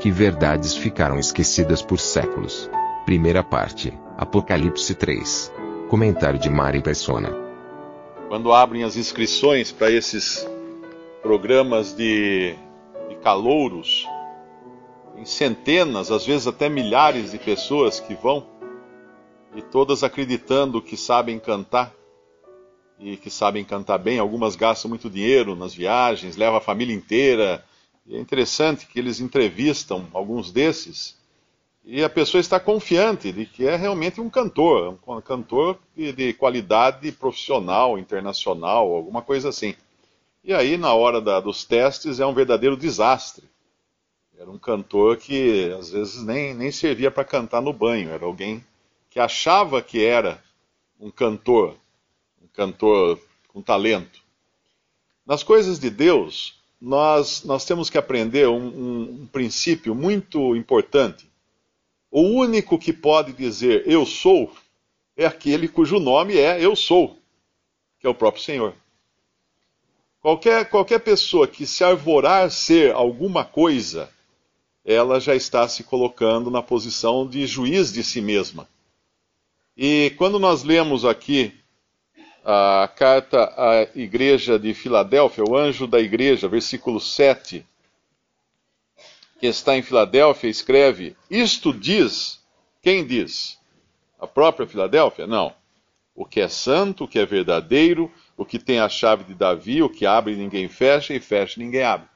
Que verdades ficaram esquecidas por séculos. Primeira parte, Apocalipse 3. Comentário de Mari Persona. Quando abrem as inscrições para esses programas de, de calouros, em centenas, às vezes até milhares de pessoas que vão, e todas acreditando que sabem cantar, e que sabem cantar bem. Algumas gastam muito dinheiro nas viagens, levam a família inteira. E é interessante que eles entrevistam alguns desses e a pessoa está confiante de que é realmente um cantor, um cantor de, de qualidade profissional, internacional, alguma coisa assim. E aí, na hora da, dos testes, é um verdadeiro desastre. Era um cantor que às vezes nem, nem servia para cantar no banho, era alguém que achava que era um cantor, um cantor com talento. Nas coisas de Deus, nós, nós temos que aprender um, um, um princípio muito importante o único que pode dizer eu sou é aquele cujo nome é eu sou, que é o próprio Senhor. Qualquer, qualquer pessoa que se arvorar ser alguma coisa, ela já está se colocando na posição de juiz de si mesma. E quando nós lemos aqui a carta à igreja de Filadélfia, o anjo da igreja, versículo 7, que está em Filadélfia, escreve: Isto diz, quem diz? A própria Filadélfia? Não. O que é santo, o que é verdadeiro, o que tem a chave de Davi, o que abre e ninguém fecha, e fecha e ninguém abre.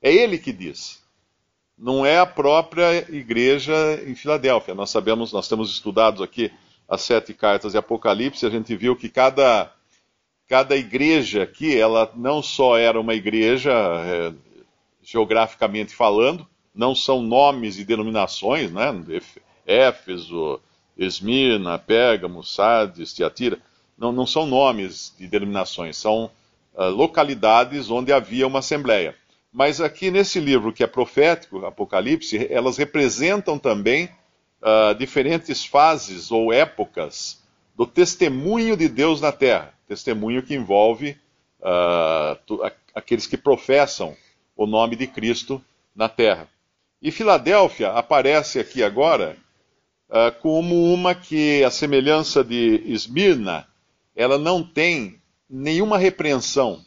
É ele que diz. Não é a própria igreja em Filadélfia. Nós sabemos, nós temos estudado aqui as sete cartas de Apocalipse, a gente viu que cada, cada igreja aqui, ela não só era uma igreja, é, geograficamente falando, não são nomes e denominações, né? Éfeso, Esmirna, Pérgamo, Sardes, Tiatira, não, não são nomes de denominações, são uh, localidades onde havia uma assembleia. Mas aqui nesse livro que é profético, Apocalipse, elas representam também uh, diferentes fases ou épocas do testemunho de Deus na terra. Testemunho que envolve uh, aqueles que professam o nome de Cristo na terra. E Filadélfia aparece aqui agora uh, como uma que, a semelhança de Esmirna, ela não tem nenhuma repreensão.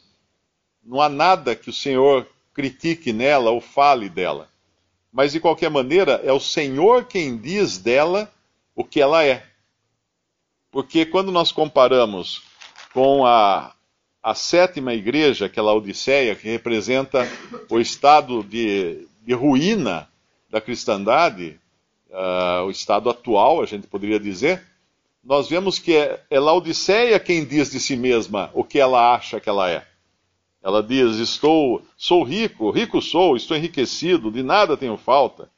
Não há nada que o Senhor critique nela ou fale dela. Mas, de qualquer maneira, é o Senhor quem diz dela o que ela é. Porque quando nós comparamos com a, a sétima igreja, aquela Odisseia, que representa o estado de, de ruína da cristandade, uh, o estado atual, a gente poderia dizer, nós vemos que é, é Laodiceia quem diz de si mesma o que ela acha que ela é. Ela diz: Estou, sou rico, rico sou, estou enriquecido, de nada tenho falta.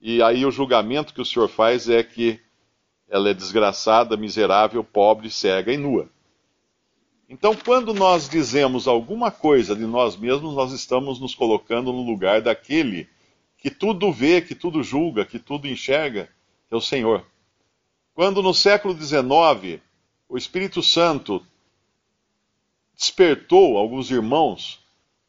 E aí o julgamento que o Senhor faz é que ela é desgraçada, miserável, pobre, cega e nua. Então, quando nós dizemos alguma coisa de nós mesmos, nós estamos nos colocando no lugar daquele que tudo vê, que tudo julga, que tudo enxerga, que é o Senhor. Quando no século XIX o Espírito Santo despertou alguns irmãos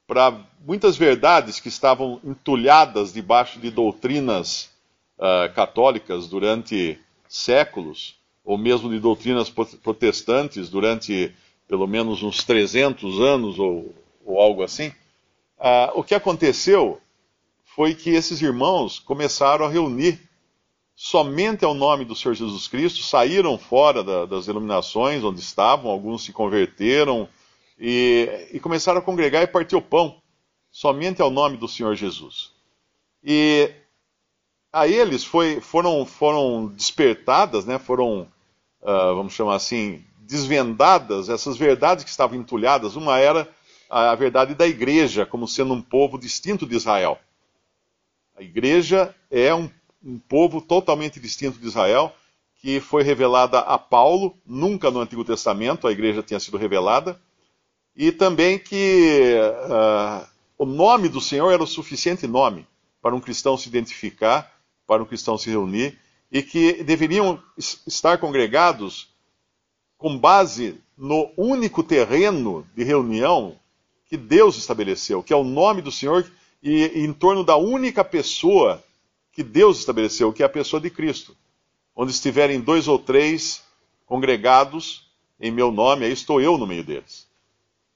para muitas verdades que estavam entulhadas debaixo de doutrinas uh, católicas durante séculos, ou mesmo de doutrinas protestantes durante pelo menos uns 300 anos ou, ou algo assim, uh, o que aconteceu foi que esses irmãos começaram a reunir somente ao nome do Senhor Jesus Cristo, saíram fora da, das denominações onde estavam, alguns se converteram e, e, começaram a congregar e partir o pão, somente ao nome do Senhor Jesus. E a eles foi, foram, foram despertadas, né, foram, uh, vamos chamar assim, desvendadas essas verdades que estavam entulhadas. Uma era a verdade da igreja como sendo um povo distinto de Israel. A igreja é um, um povo totalmente distinto de Israel, que foi revelada a Paulo, nunca no Antigo Testamento a igreja tinha sido revelada, e também que uh, o nome do Senhor era o suficiente nome para um cristão se identificar, para um cristão se reunir, e que deveriam estar congregados com base no único terreno de reunião que Deus estabeleceu, que é o nome do Senhor, e, e em torno da única pessoa que Deus estabeleceu, que é a pessoa de Cristo. Onde estiverem dois ou três congregados em meu nome, aí estou eu no meio deles.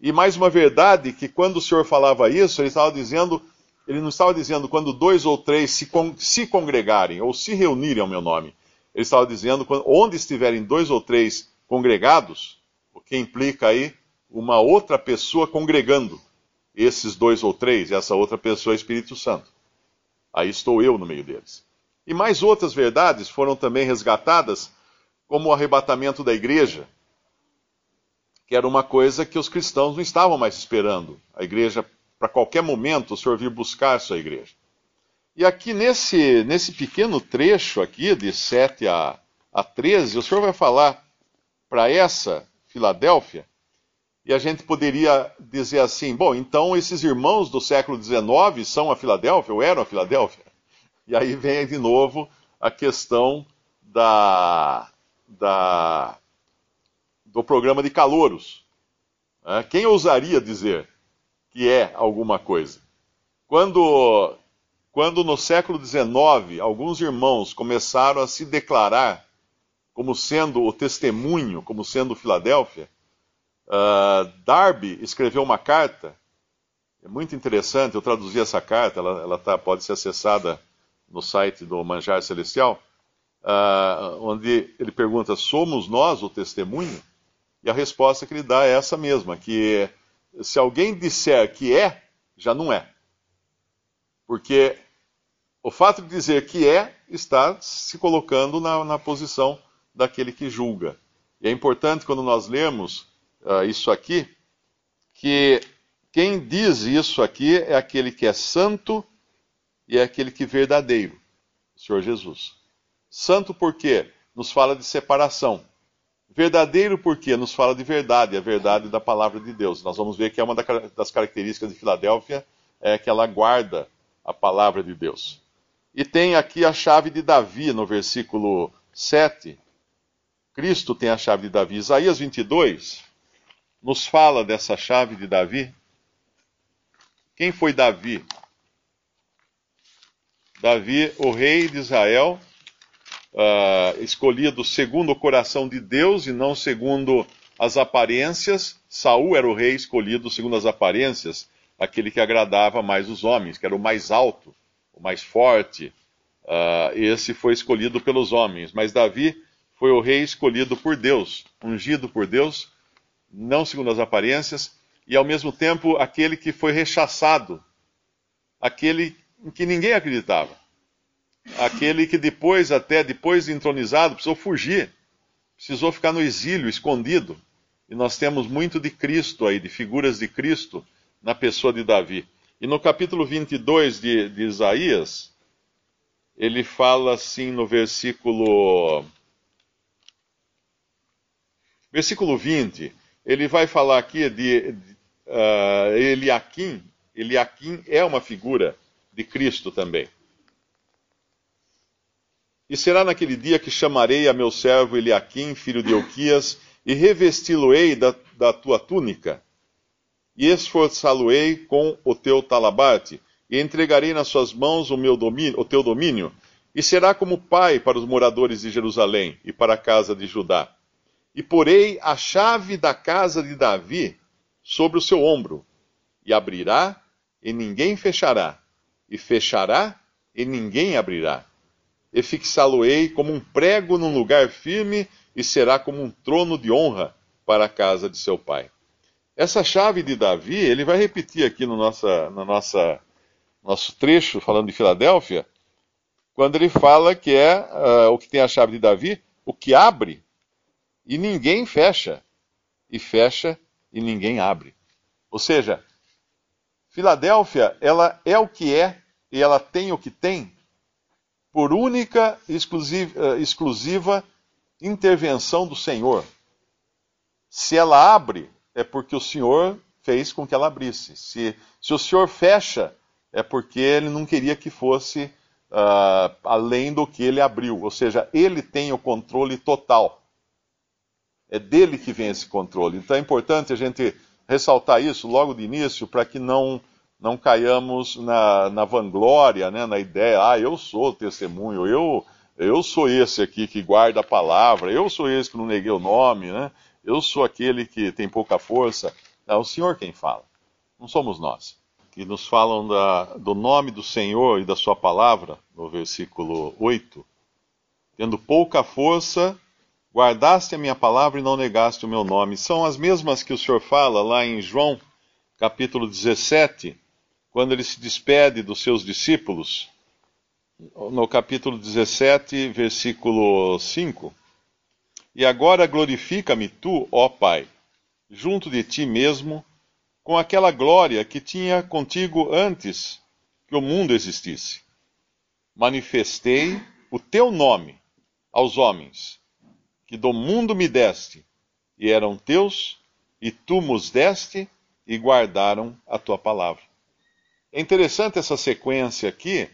E mais uma verdade que quando o Senhor falava isso, ele estava dizendo, ele não estava dizendo quando dois ou três se, con se congregarem ou se reunirem ao meu nome. Ele estava dizendo quando, onde estiverem dois ou três congregados, o que implica aí uma outra pessoa congregando esses dois ou três, essa outra pessoa é Espírito Santo. Aí estou eu no meio deles. E mais outras verdades foram também resgatadas, como o arrebatamento da igreja, que era uma coisa que os cristãos não estavam mais esperando. A igreja, para qualquer momento, o Senhor vir buscar a sua igreja. E aqui nesse, nesse pequeno trecho aqui, de 7 a, a 13, o Senhor vai falar para essa Filadélfia, e a gente poderia dizer assim: bom, então esses irmãos do século XIX são a Filadélfia, ou eram a Filadélfia? E aí vem de novo a questão da, da do programa de calouros. É, quem ousaria dizer que é alguma coisa? Quando, quando no século XIX alguns irmãos começaram a se declarar como sendo o testemunho, como sendo Filadélfia, uh, Darby escreveu uma carta, é muito interessante, eu traduzi essa carta, ela, ela tá, pode ser acessada no site do Manjar Celestial, uh, onde ele pergunta: somos nós o testemunho? E a resposta que ele dá é essa mesma, que se alguém disser que é, já não é. Porque o fato de dizer que é está se colocando na, na posição daquele que julga. E é importante quando nós lemos uh, isso aqui, que quem diz isso aqui é aquele que é santo e é aquele que é verdadeiro, o Senhor Jesus. Santo porque nos fala de separação. Verdadeiro porque nos fala de verdade, a verdade da palavra de Deus. Nós vamos ver que é uma das características de Filadélfia é que ela guarda a palavra de Deus. E tem aqui a chave de Davi no versículo 7. Cristo tem a chave de Davi. Isaías 22 nos fala dessa chave de Davi. Quem foi Davi? Davi, o rei de Israel, uh, escolhido segundo o coração de Deus e não segundo as aparências. Saul era o rei escolhido segundo as aparências, aquele que agradava mais os homens, que era o mais alto, o mais forte. Uh, esse foi escolhido pelos homens. Mas Davi foi o rei escolhido por Deus, ungido por Deus, não segundo as aparências, e ao mesmo tempo aquele que foi rechaçado, aquele em que ninguém acreditava aquele que depois, até depois de entronizado, precisou fugir, precisou ficar no exílio, escondido. E nós temos muito de Cristo aí, de figuras de Cristo na pessoa de Davi. E no capítulo 22 de, de Isaías, ele fala assim no versículo. Versículo 20, ele vai falar aqui de, de uh, Eliakim. Eliakim é uma figura de Cristo também. E será naquele dia que chamarei a meu servo Eliaquim, filho de Euquias, e revesti-lo-ei da, da, tua túnica, e esforçá-lo-ei com o teu talabarte, e entregarei nas suas mãos o, meu domínio, o teu domínio, e será como pai para os moradores de Jerusalém e para a casa de Judá. E porei a chave da casa de Davi sobre o seu ombro, e abrirá, e ninguém fechará, e fechará, e ninguém abrirá e fixá-lo-ei como um prego num lugar firme, e será como um trono de honra para a casa de seu pai. Essa chave de Davi, ele vai repetir aqui no nossa, no nossa, nosso trecho, falando de Filadélfia, quando ele fala que é uh, o que tem a chave de Davi, o que abre e ninguém fecha, e fecha e ninguém abre. Ou seja, Filadélfia, ela é o que é e ela tem o que tem por única e exclusiva, eh, exclusiva intervenção do Senhor. Se ela abre, é porque o Senhor fez com que ela abrisse. Se, se o Senhor fecha, é porque ele não queria que fosse uh, além do que ele abriu. Ou seja, ele tem o controle total. É dele que vem esse controle. Então é importante a gente ressaltar isso logo de início para que não não caiamos na, na vanglória, né, na ideia, ah, eu sou o testemunho, eu, eu sou esse aqui que guarda a palavra, eu sou esse que não neguei o nome, né, eu sou aquele que tem pouca força. É o Senhor quem fala, não somos nós. Que nos falam da, do nome do Senhor e da Sua palavra, no versículo 8. Tendo pouca força, guardaste a minha palavra e não negaste o meu nome. São as mesmas que o Senhor fala lá em João, capítulo 17, quando ele se despede dos seus discípulos. No capítulo 17, versículo 5. E agora glorifica-me tu, ó Pai, junto de ti mesmo, com aquela glória que tinha contigo antes que o mundo existisse. Manifestei o teu nome aos homens que do mundo me deste, e eram teus, e tu nos deste, e guardaram a tua palavra. É interessante essa sequência aqui,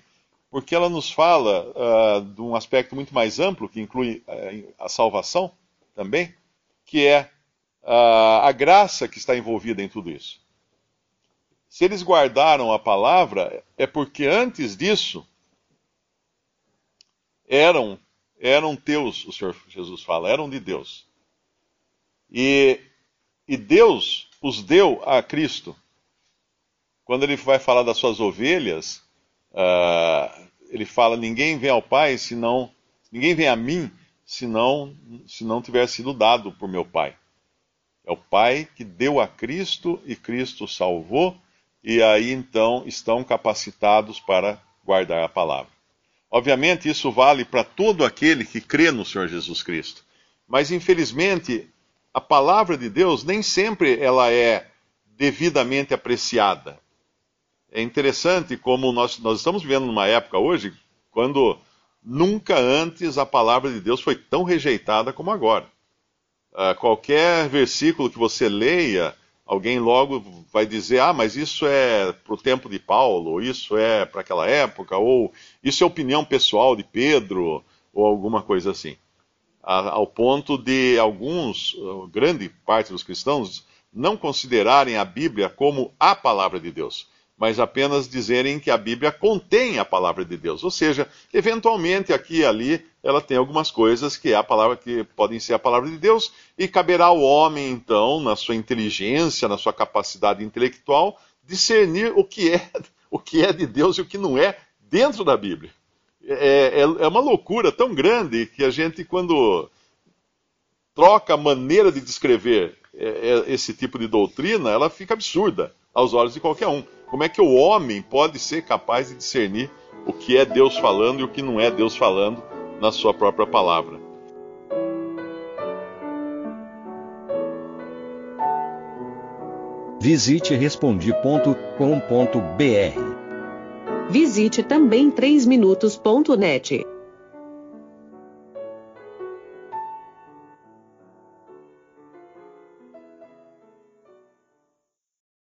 porque ela nos fala uh, de um aspecto muito mais amplo, que inclui uh, a salvação também, que é uh, a graça que está envolvida em tudo isso. Se eles guardaram a palavra, é porque antes disso eram eram teus, o Senhor Jesus fala, eram de Deus. E, e Deus os deu a Cristo. Quando ele vai falar das suas ovelhas, uh, ele fala: ninguém vem ao Pai senão, ninguém vem a mim se não, se não tiver sido dado por meu Pai. É o Pai que deu a Cristo e Cristo salvou, e aí então estão capacitados para guardar a palavra. Obviamente, isso vale para todo aquele que crê no Senhor Jesus Cristo. Mas, infelizmente, a palavra de Deus nem sempre ela é devidamente apreciada. É interessante como nós, nós estamos vivendo numa época hoje quando nunca antes a palavra de Deus foi tão rejeitada como agora. Uh, qualquer versículo que você leia, alguém logo vai dizer: ah, mas isso é para o tempo de Paulo, ou isso é para aquela época, ou isso é opinião pessoal de Pedro, ou alguma coisa assim. ao ponto de alguns, grande parte dos cristãos, não considerarem a Bíblia como a palavra de Deus mas apenas dizerem que a Bíblia contém a palavra de Deus. Ou seja, eventualmente aqui e ali ela tem algumas coisas que é a palavra que podem ser a palavra de Deus e caberá ao homem então, na sua inteligência, na sua capacidade intelectual, discernir o que é o que é de Deus e o que não é dentro da Bíblia. É, é, é uma loucura tão grande que a gente quando troca a maneira de descrever é, é, esse tipo de doutrina, ela fica absurda aos olhos de qualquer um. Como é que o homem pode ser capaz de discernir o que é Deus falando e o que não é Deus falando na sua própria palavra? Visite respondi.com.br. Visite também 3minutos.net.